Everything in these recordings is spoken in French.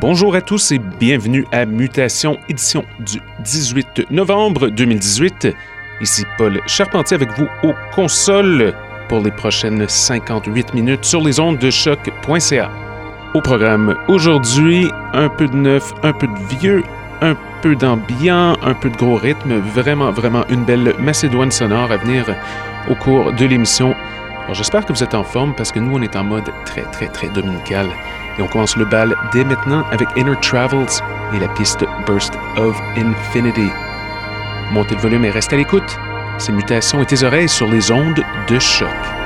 Bonjour à tous et bienvenue à Mutation, édition du 18 novembre 2018. Ici Paul Charpentier avec vous aux consoles pour les prochaines 58 minutes sur les ondes de choc.ca. Au programme aujourd'hui, un peu de neuf, un peu de vieux, un peu d'ambiant, un peu de gros rythme, vraiment, vraiment une belle Macédoine sonore à venir au cours de l'émission. J'espère que vous êtes en forme parce que nous on est en mode très, très, très dominical. Et on commence le bal dès maintenant avec Inner Travels et la piste Burst of Infinity. Montez le volume et restez à l'écoute. Ces mutations et tes oreilles sur les ondes de choc.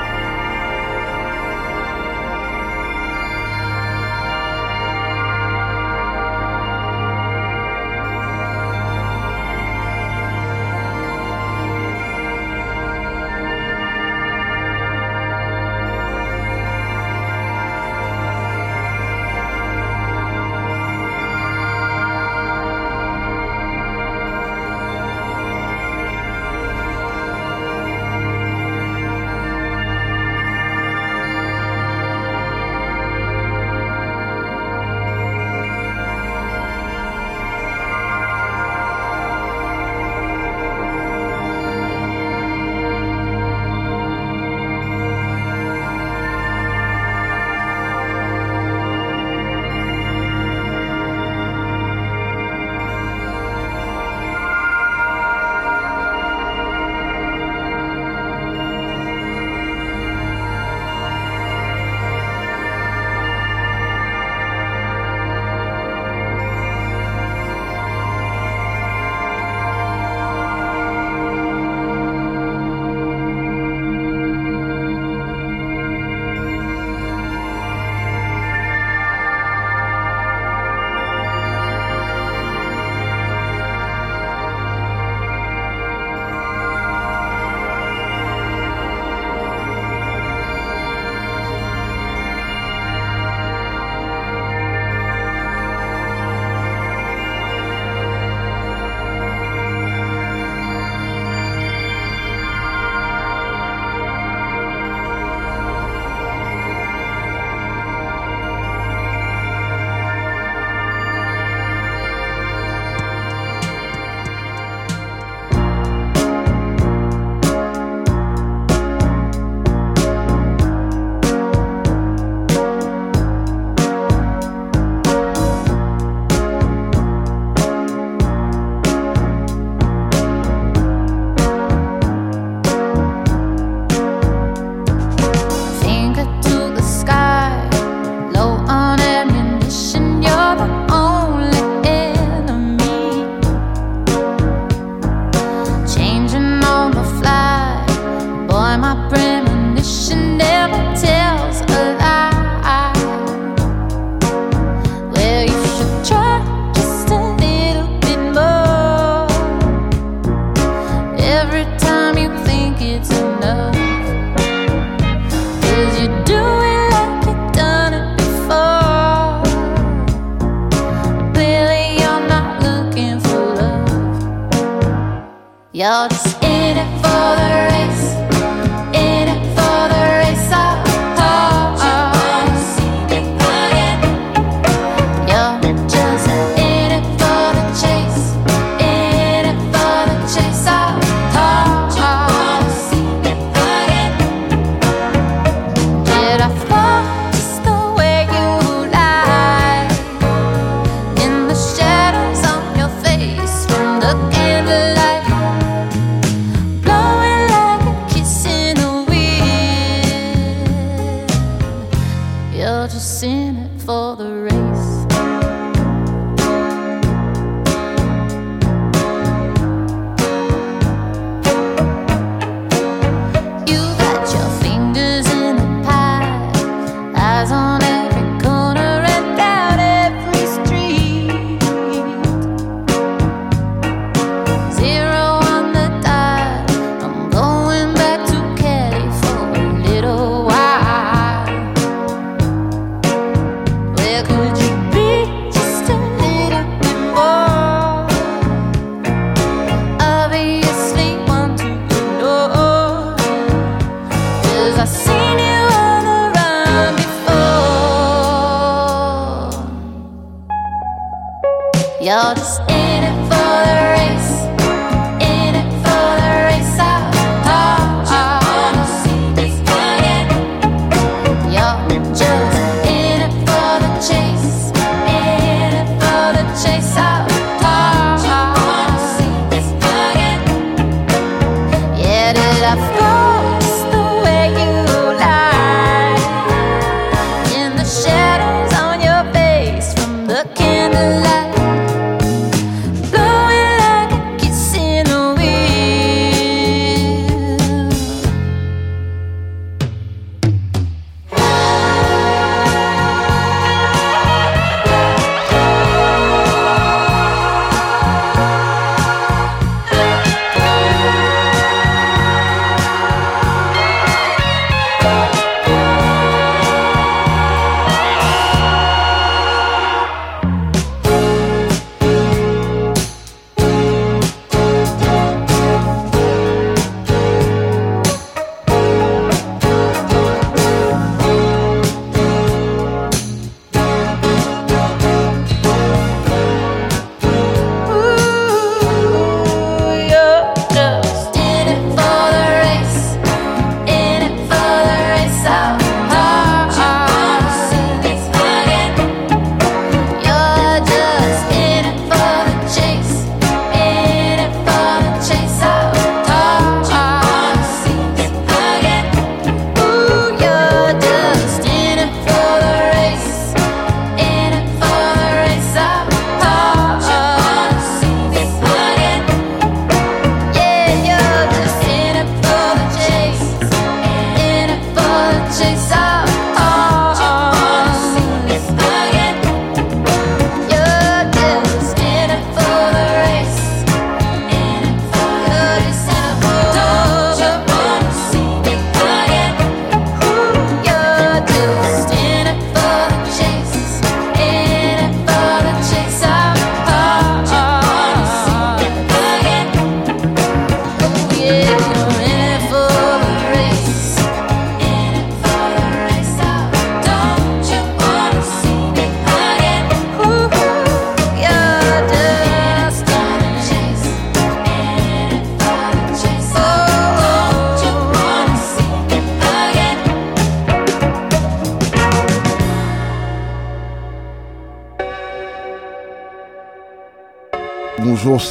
You're just in it for the ride.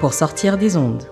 Pour sortir des ondes.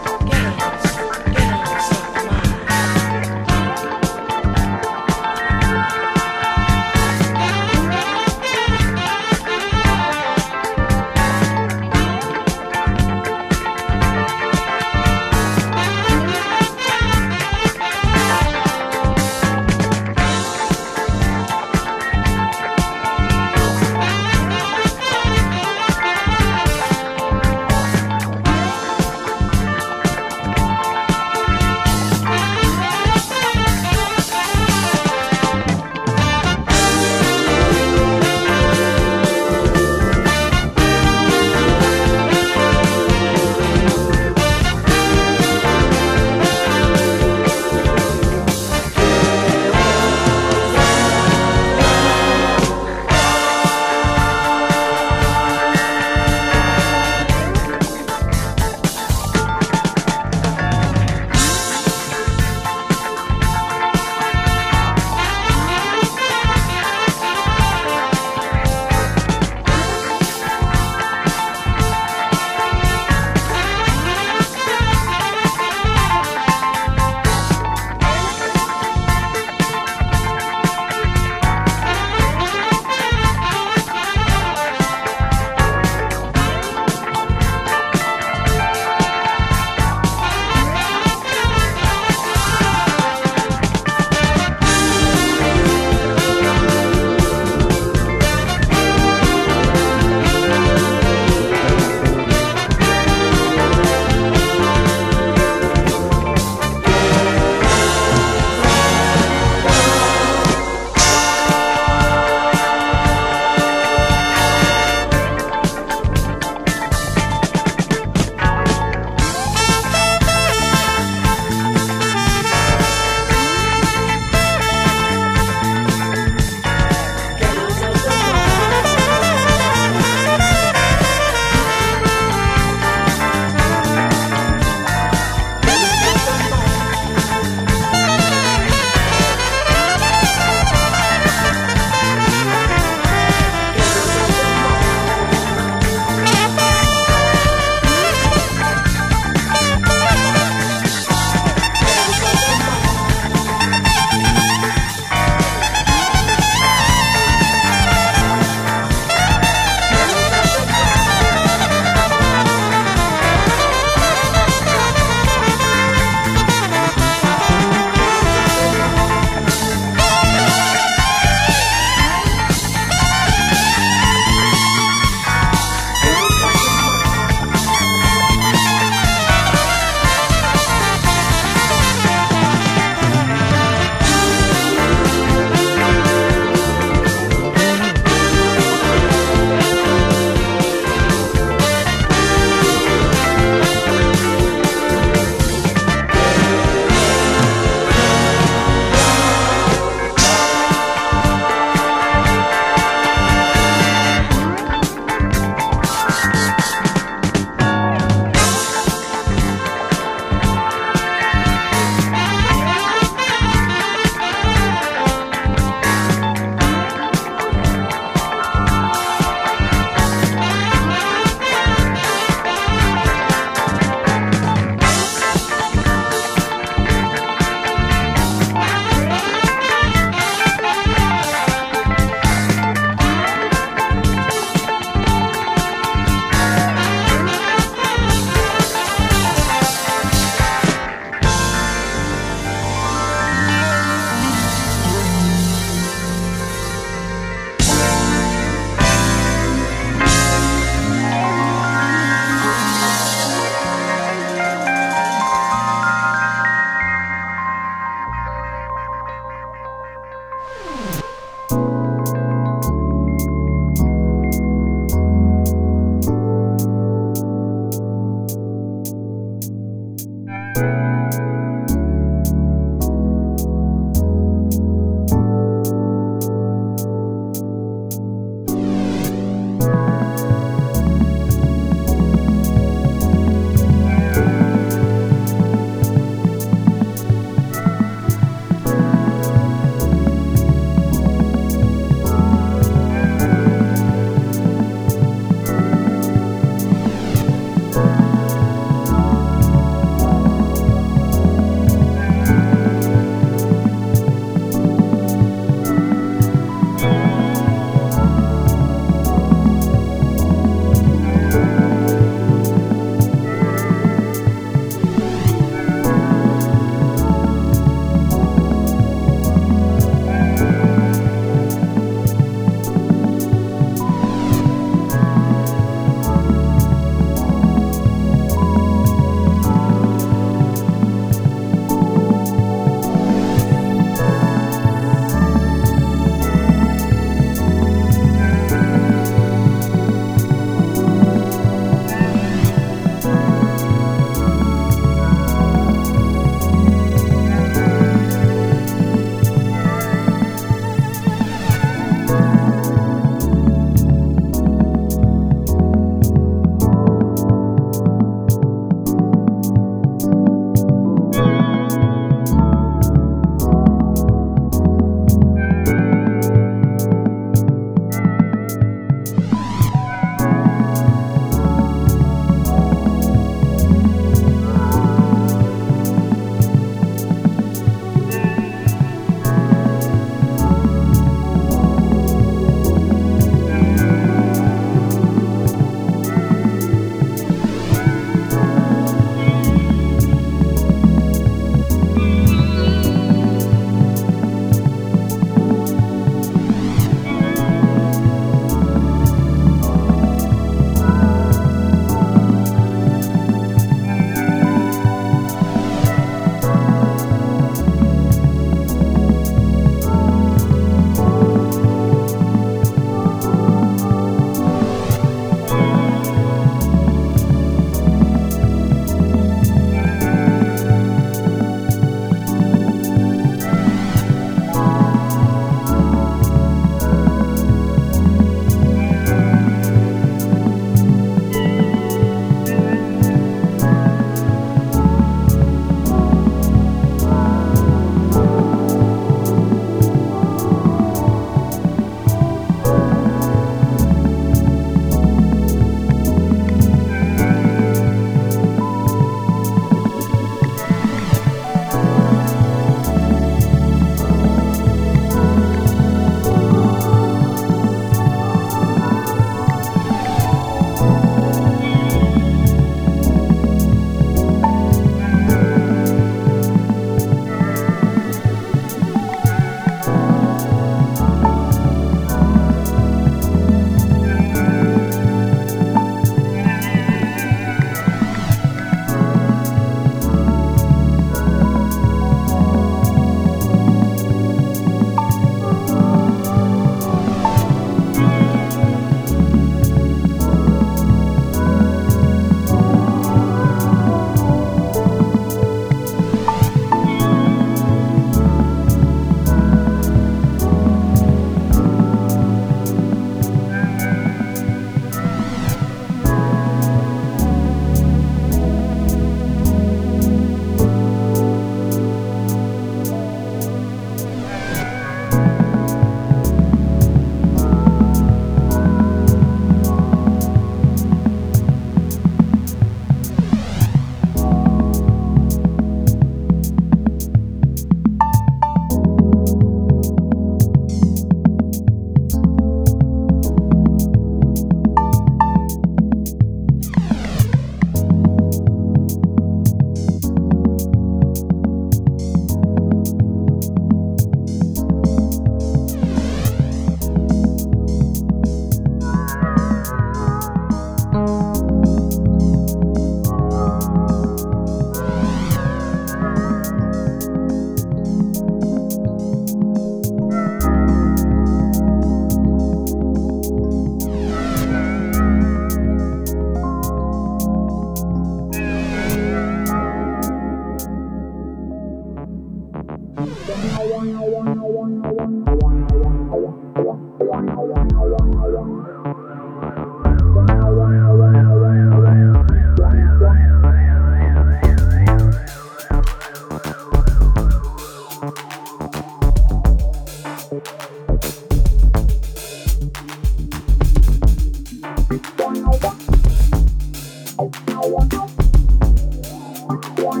Thank.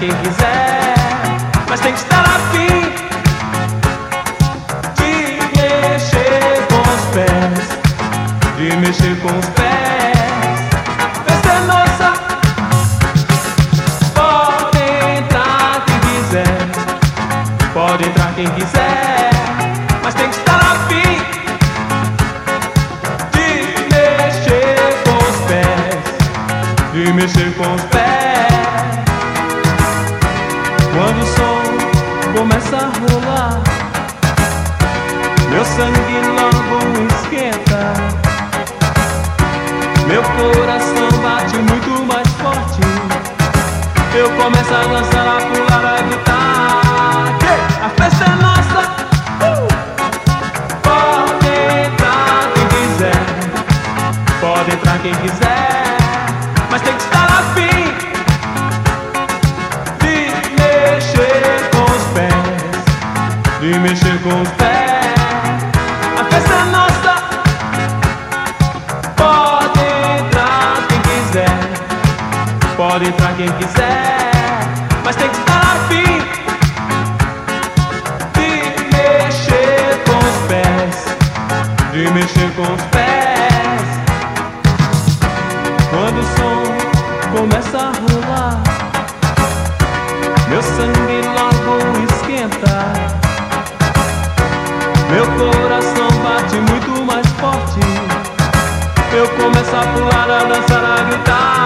के किस pulada, dançar, a gritar.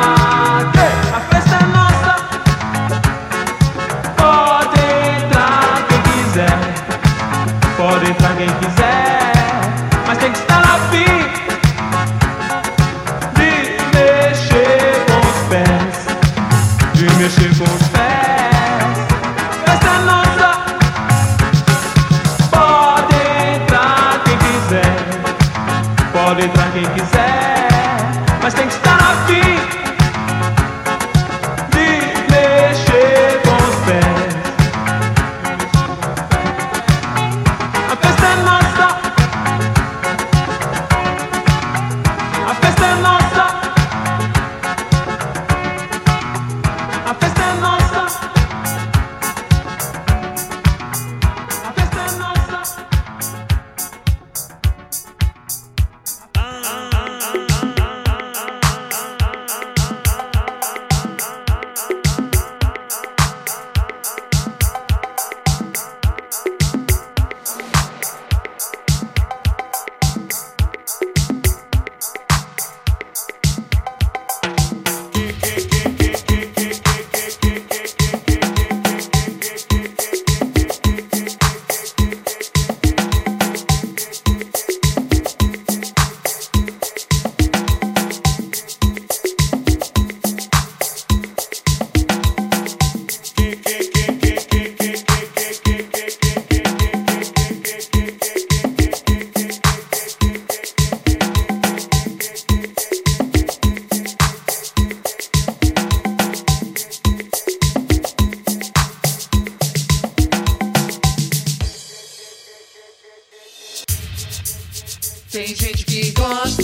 Tem gente que gosta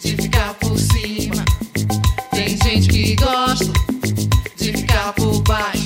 de ficar por cima. Tem gente que gosta de ficar por baixo.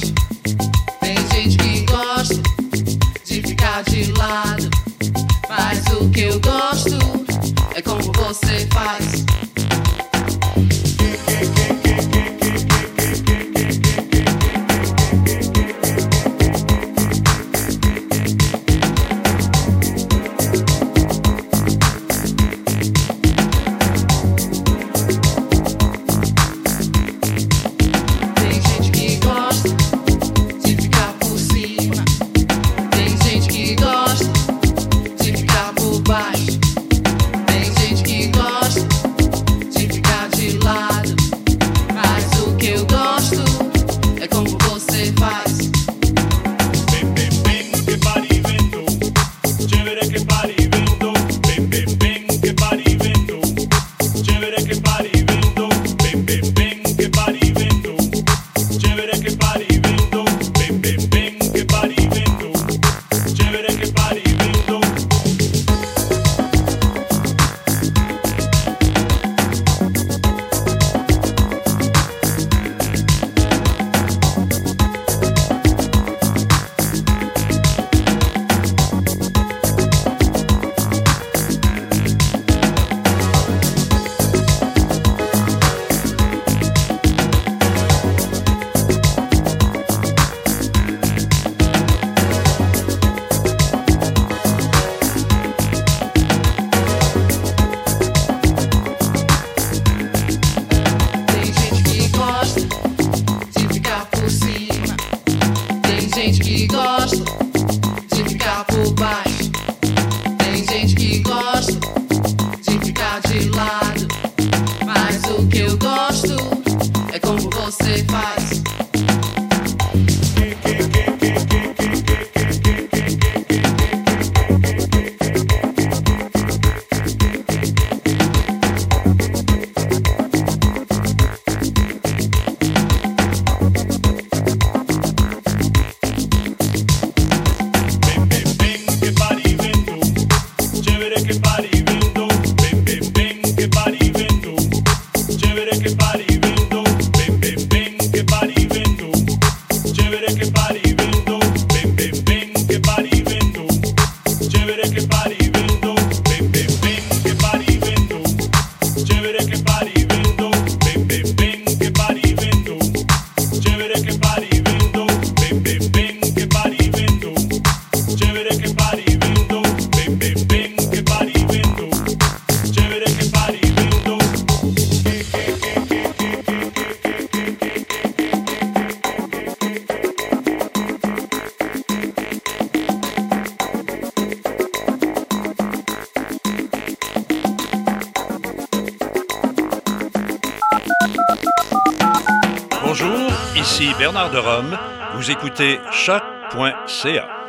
De Rome. Vous écoutez choc.ca.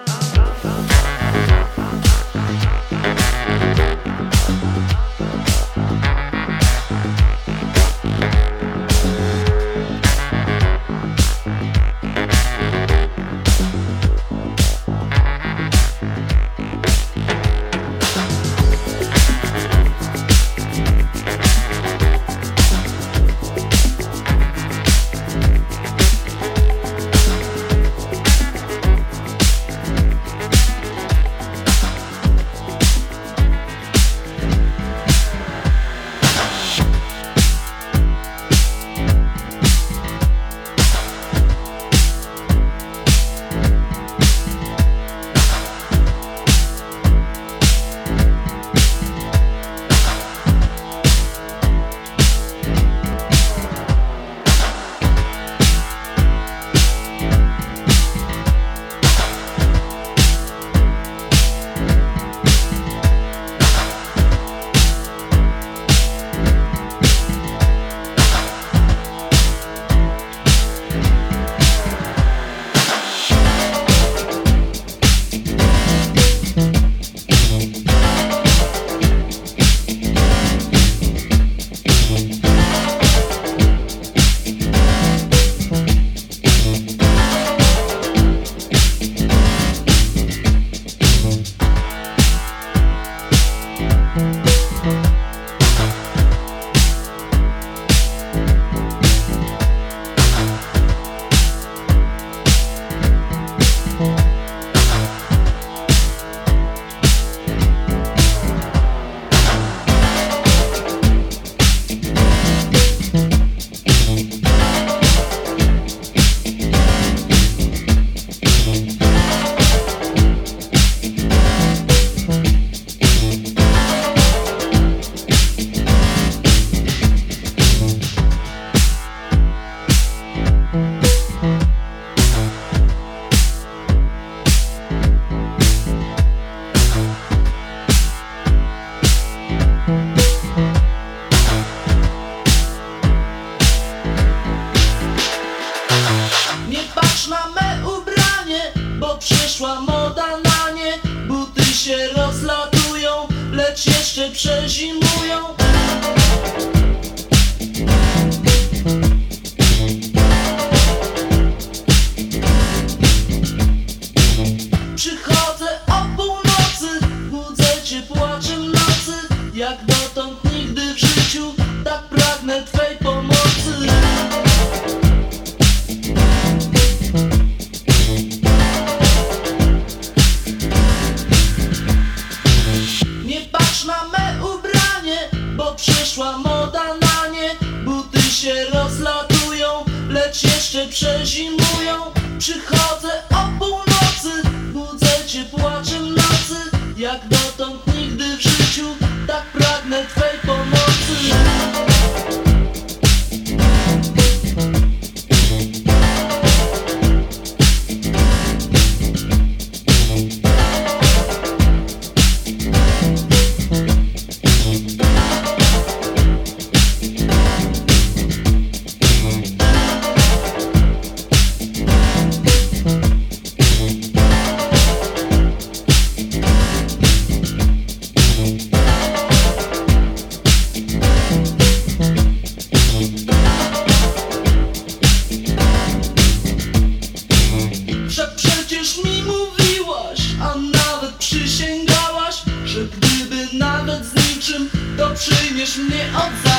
przyjmiesz mnie od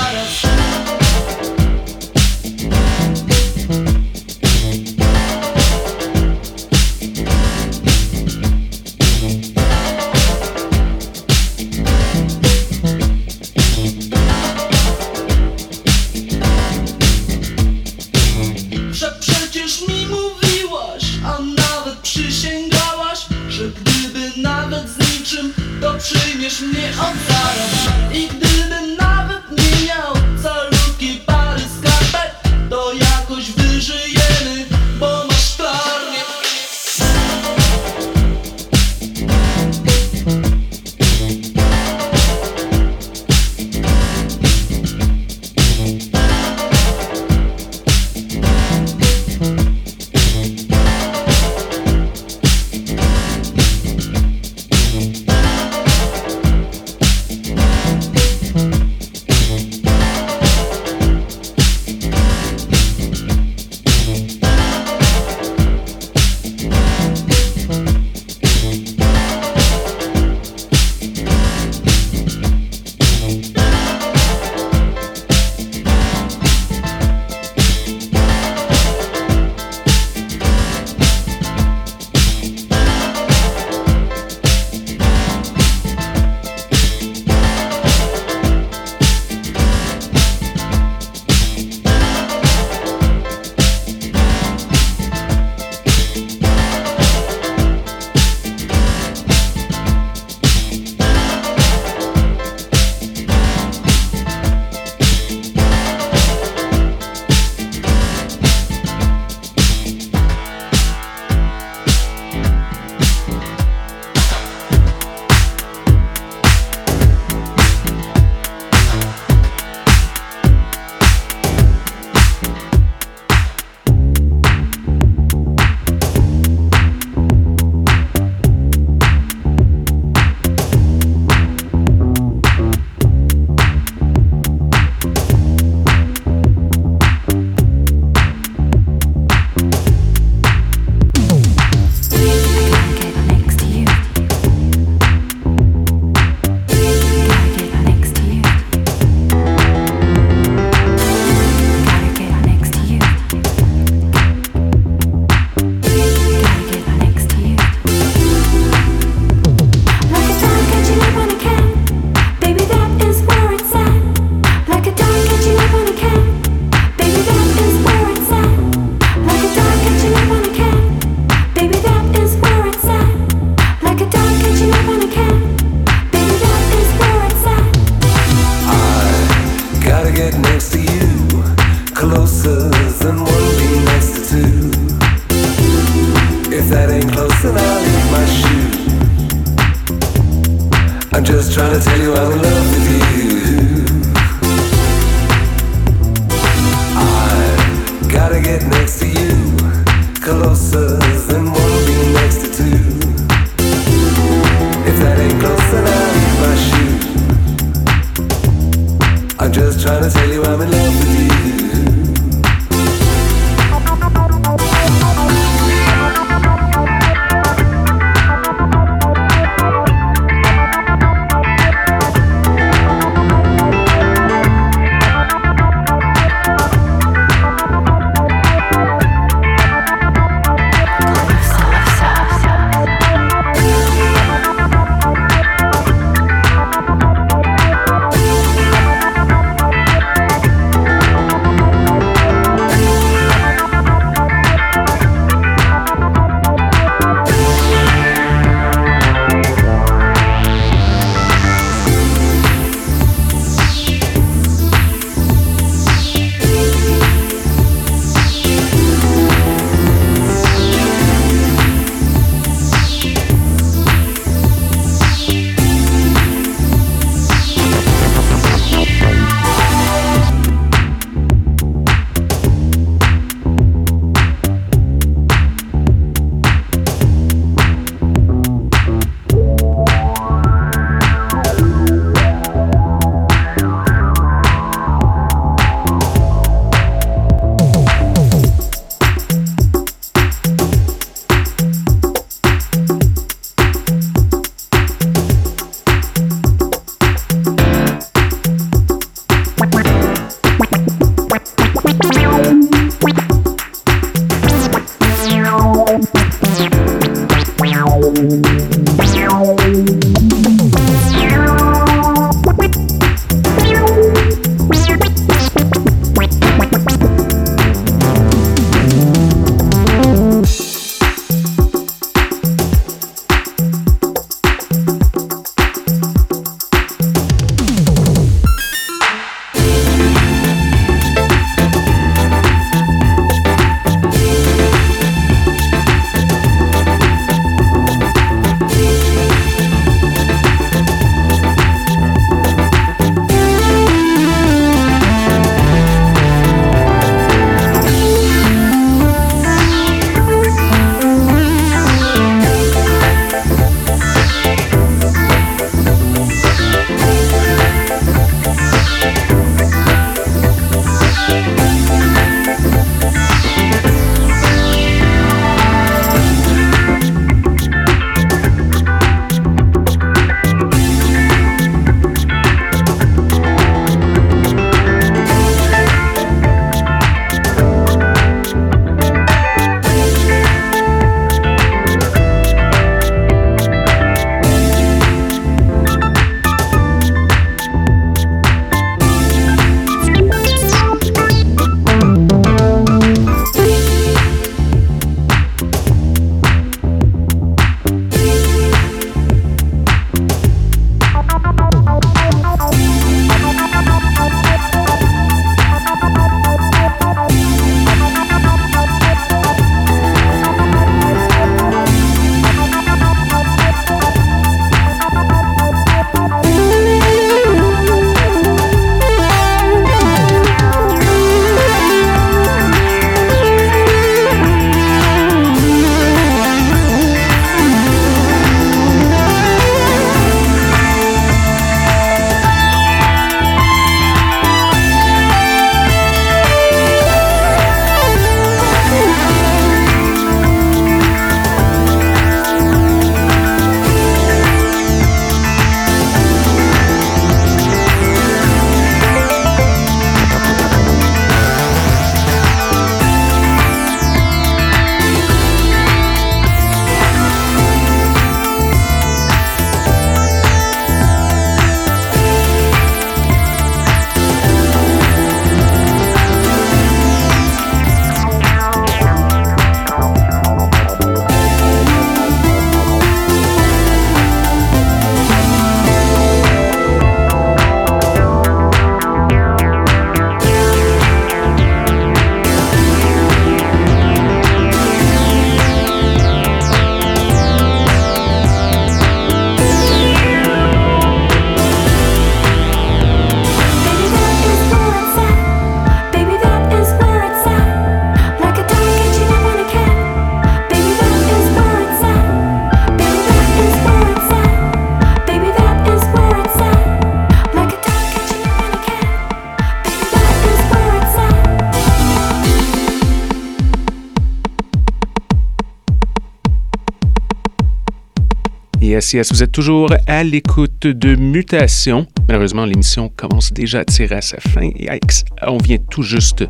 Yes, vous êtes toujours à l'écoute de Mutation. Malheureusement, l'émission commence déjà à tirer à sa fin. Yikes, on vient tout juste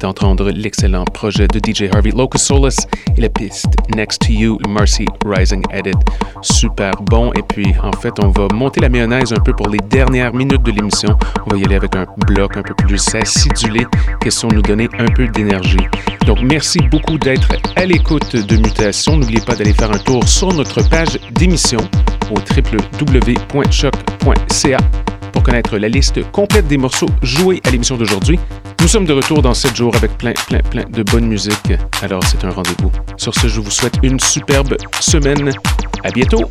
d'entendre l'excellent projet de DJ Harvey Locus Solus et la piste Next to You, Mercy Rising Edit. Super bon. Et puis, en fait, on va monter la mayonnaise un peu pour les dernières minutes de l'émission. On va y aller avec un bloc un peu plus acidulé, question de nous donner un peu d'énergie. Donc, merci beaucoup d'être à l'écoute de Mutation. N'oubliez pas d'aller faire un tour sur notre page d'émission au www.choc.ca pour connaître la liste complète des morceaux joués à l'émission d'aujourd'hui. Nous sommes de retour dans 7 jours avec plein, plein, plein de bonne musique. Alors, c'est un rendez-vous. Sur ce, je vous souhaite une superbe semaine. À bientôt!